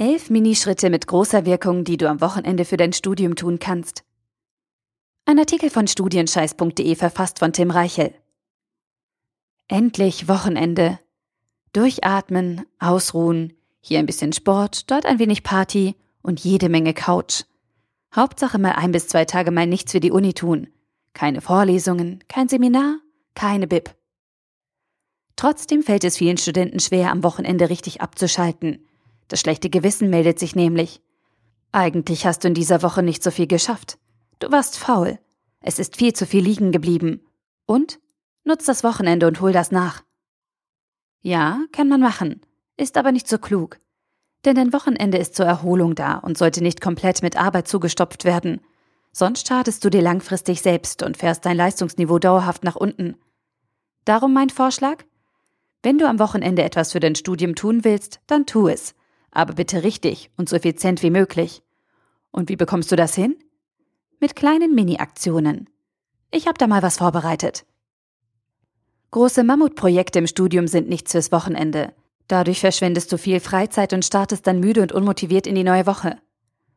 Elf Minischritte mit großer Wirkung, die du am Wochenende für dein Studium tun kannst. Ein Artikel von studienscheiß.de verfasst von Tim Reichel. Endlich Wochenende. Durchatmen, ausruhen, hier ein bisschen Sport, dort ein wenig Party und jede Menge Couch. Hauptsache mal ein bis zwei Tage mal nichts für die Uni tun. Keine Vorlesungen, kein Seminar, keine Bib. Trotzdem fällt es vielen Studenten schwer, am Wochenende richtig abzuschalten. Das schlechte Gewissen meldet sich nämlich. Eigentlich hast du in dieser Woche nicht so viel geschafft. Du warst faul. Es ist viel zu viel liegen geblieben. Und? Nutz das Wochenende und hol das nach. Ja, kann man machen, ist aber nicht so klug. Denn dein Wochenende ist zur Erholung da und sollte nicht komplett mit Arbeit zugestopft werden. Sonst schadest du dir langfristig selbst und fährst dein Leistungsniveau dauerhaft nach unten. Darum mein Vorschlag? Wenn du am Wochenende etwas für dein Studium tun willst, dann tu es aber bitte richtig und so effizient wie möglich. Und wie bekommst du das hin? Mit kleinen Mini-Aktionen. Ich habe da mal was vorbereitet. Große Mammutprojekte im Studium sind nichts fürs Wochenende. Dadurch verschwendest du viel Freizeit und startest dann müde und unmotiviert in die neue Woche.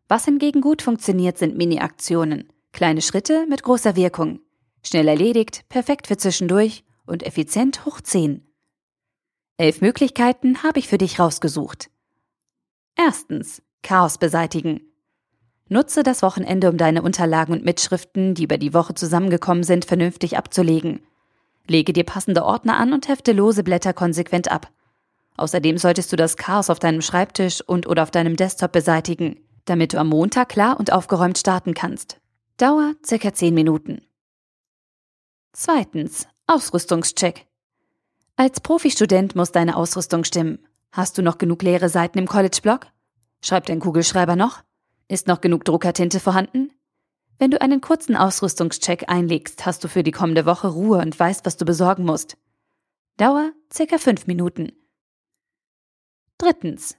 Was hingegen gut funktioniert, sind Mini-Aktionen. Kleine Schritte mit großer Wirkung. Schnell erledigt, perfekt für zwischendurch und effizient hoch 10. Elf Möglichkeiten habe ich für dich rausgesucht. Erstens. Chaos beseitigen. Nutze das Wochenende, um deine Unterlagen und Mitschriften, die über die Woche zusammengekommen sind, vernünftig abzulegen. Lege dir passende Ordner an und hefte lose Blätter konsequent ab. Außerdem solltest du das Chaos auf deinem Schreibtisch und oder auf deinem Desktop beseitigen, damit du am Montag klar und aufgeräumt starten kannst. Dauer circa 10 Minuten. Zweitens. Ausrüstungscheck. Als Profistudent muss deine Ausrüstung stimmen. Hast du noch genug leere Seiten im College-Blog? Schreibt dein Kugelschreiber noch? Ist noch genug Druckertinte vorhanden? Wenn du einen kurzen Ausrüstungscheck einlegst, hast du für die kommende Woche Ruhe und weißt, was du besorgen musst. Dauer circa fünf Minuten. Drittens.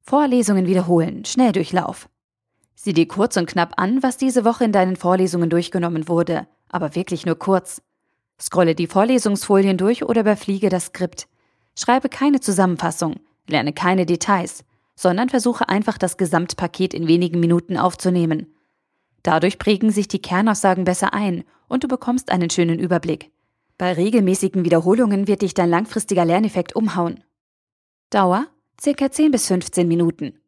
Vorlesungen wiederholen, Schnelldurchlauf. Sieh dir kurz und knapp an, was diese Woche in deinen Vorlesungen durchgenommen wurde, aber wirklich nur kurz. Scrolle die Vorlesungsfolien durch oder überfliege das Skript. Schreibe keine Zusammenfassung, Lerne keine Details, sondern versuche einfach das Gesamtpaket in wenigen Minuten aufzunehmen. Dadurch prägen sich die Kernaussagen besser ein und du bekommst einen schönen Überblick. Bei regelmäßigen Wiederholungen wird dich dein langfristiger Lerneffekt umhauen. Dauer ca. 10 bis 15 Minuten.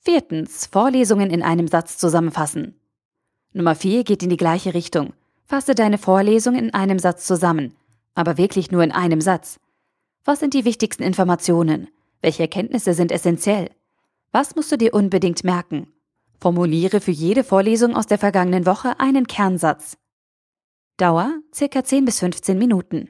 Viertens. Vorlesungen in einem Satz zusammenfassen. Nummer 4 geht in die gleiche Richtung. Fasse deine Vorlesung in einem Satz zusammen, aber wirklich nur in einem Satz. Was sind die wichtigsten Informationen? Welche Erkenntnisse sind essentiell? Was musst du dir unbedingt merken? Formuliere für jede Vorlesung aus der vergangenen Woche einen Kernsatz. Dauer ca. 10 bis 15 Minuten.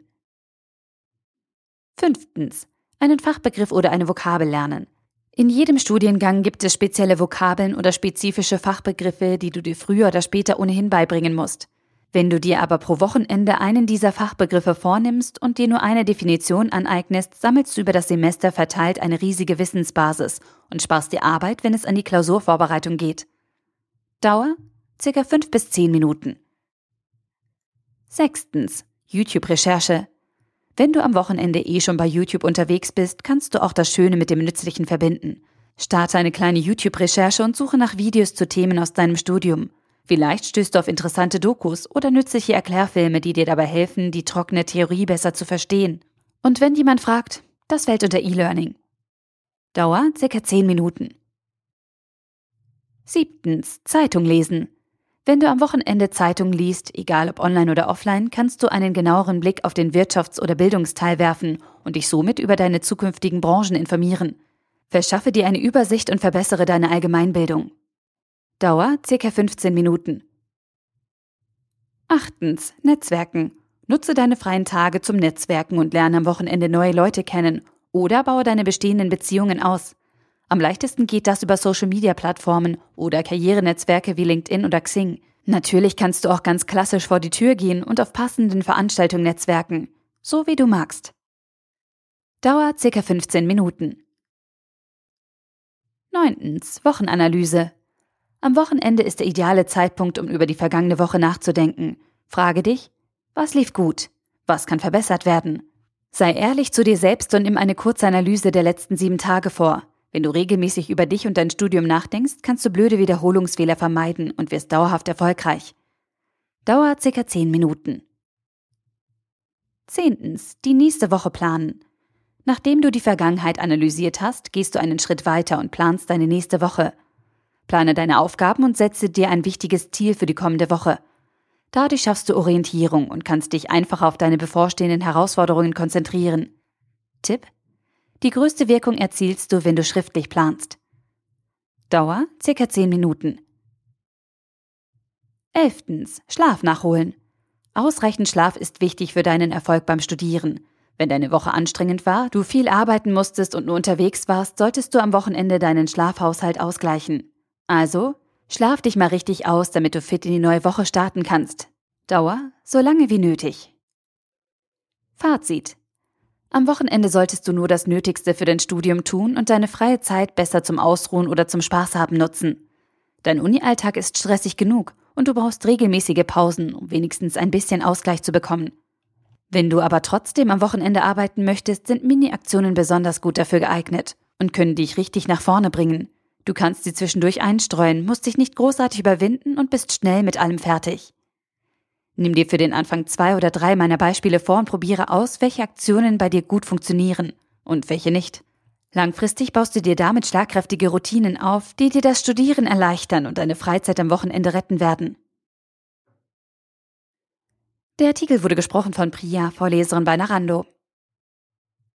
Fünftens. Einen Fachbegriff oder eine Vokabel lernen. In jedem Studiengang gibt es spezielle Vokabeln oder spezifische Fachbegriffe, die du dir früher oder später ohnehin beibringen musst. Wenn du dir aber pro Wochenende einen dieser Fachbegriffe vornimmst und dir nur eine Definition aneignest, sammelst du über das Semester verteilt eine riesige Wissensbasis und sparst dir Arbeit, wenn es an die Klausurvorbereitung geht. Dauer ca. 5 bis 10 Minuten. Sechstens. YouTube-Recherche. Wenn du am Wochenende eh schon bei YouTube unterwegs bist, kannst du auch das Schöne mit dem Nützlichen verbinden. Starte eine kleine YouTube-Recherche und suche nach Videos zu Themen aus deinem Studium. Vielleicht stößt du auf interessante Dokus oder nützliche Erklärfilme, die dir dabei helfen, die trockene Theorie besser zu verstehen. Und wenn jemand fragt, das fällt unter E-Learning. Dauer circa 10 Minuten. Siebtens. Zeitung lesen. Wenn du am Wochenende Zeitung liest, egal ob online oder offline, kannst du einen genaueren Blick auf den Wirtschafts- oder Bildungsteil werfen und dich somit über deine zukünftigen Branchen informieren. Verschaffe dir eine Übersicht und verbessere deine Allgemeinbildung. Dauer ca. 15 Minuten. Achtens. Netzwerken. Nutze deine freien Tage zum Netzwerken und lerne am Wochenende neue Leute kennen oder baue deine bestehenden Beziehungen aus. Am leichtesten geht das über Social-Media-Plattformen oder Karrierenetzwerke wie LinkedIn oder Xing. Natürlich kannst du auch ganz klassisch vor die Tür gehen und auf passenden Veranstaltungen netzwerken, so wie du magst. Dauer ca. 15 Minuten. Neuntens. Wochenanalyse. Am Wochenende ist der ideale Zeitpunkt, um über die vergangene Woche nachzudenken. Frage dich, was lief gut? Was kann verbessert werden? Sei ehrlich zu dir selbst und nimm eine kurze Analyse der letzten sieben Tage vor. Wenn du regelmäßig über dich und dein Studium nachdenkst, kannst du blöde Wiederholungsfehler vermeiden und wirst dauerhaft erfolgreich. Dauer ca. 10 Minuten. Zehntens. Die nächste Woche planen. Nachdem du die Vergangenheit analysiert hast, gehst du einen Schritt weiter und planst deine nächste Woche. Plane deine Aufgaben und setze dir ein wichtiges Ziel für die kommende Woche. Dadurch schaffst du Orientierung und kannst dich einfach auf deine bevorstehenden Herausforderungen konzentrieren. Tipp? Die größte Wirkung erzielst du, wenn du schriftlich planst. Dauer circa 10 Minuten. Elftens. Schlaf nachholen. Ausreichend Schlaf ist wichtig für deinen Erfolg beim Studieren. Wenn deine Woche anstrengend war, du viel arbeiten musstest und nur unterwegs warst, solltest du am Wochenende deinen Schlafhaushalt ausgleichen. Also, schlaf dich mal richtig aus, damit du fit in die neue Woche starten kannst. Dauer so lange wie nötig. Fazit. Am Wochenende solltest du nur das Nötigste für dein Studium tun und deine freie Zeit besser zum Ausruhen oder zum Spaß haben nutzen. Dein Uni-Alltag ist stressig genug und du brauchst regelmäßige Pausen, um wenigstens ein bisschen Ausgleich zu bekommen. Wenn du aber trotzdem am Wochenende arbeiten möchtest, sind Mini-Aktionen besonders gut dafür geeignet und können dich richtig nach vorne bringen. Du kannst sie zwischendurch einstreuen, musst dich nicht großartig überwinden und bist schnell mit allem fertig. Nimm dir für den Anfang zwei oder drei meiner Beispiele vor und probiere aus, welche Aktionen bei dir gut funktionieren und welche nicht. Langfristig baust du dir damit schlagkräftige Routinen auf, die dir das Studieren erleichtern und deine Freizeit am Wochenende retten werden. Der Artikel wurde gesprochen von Priya, Vorleserin bei Narando.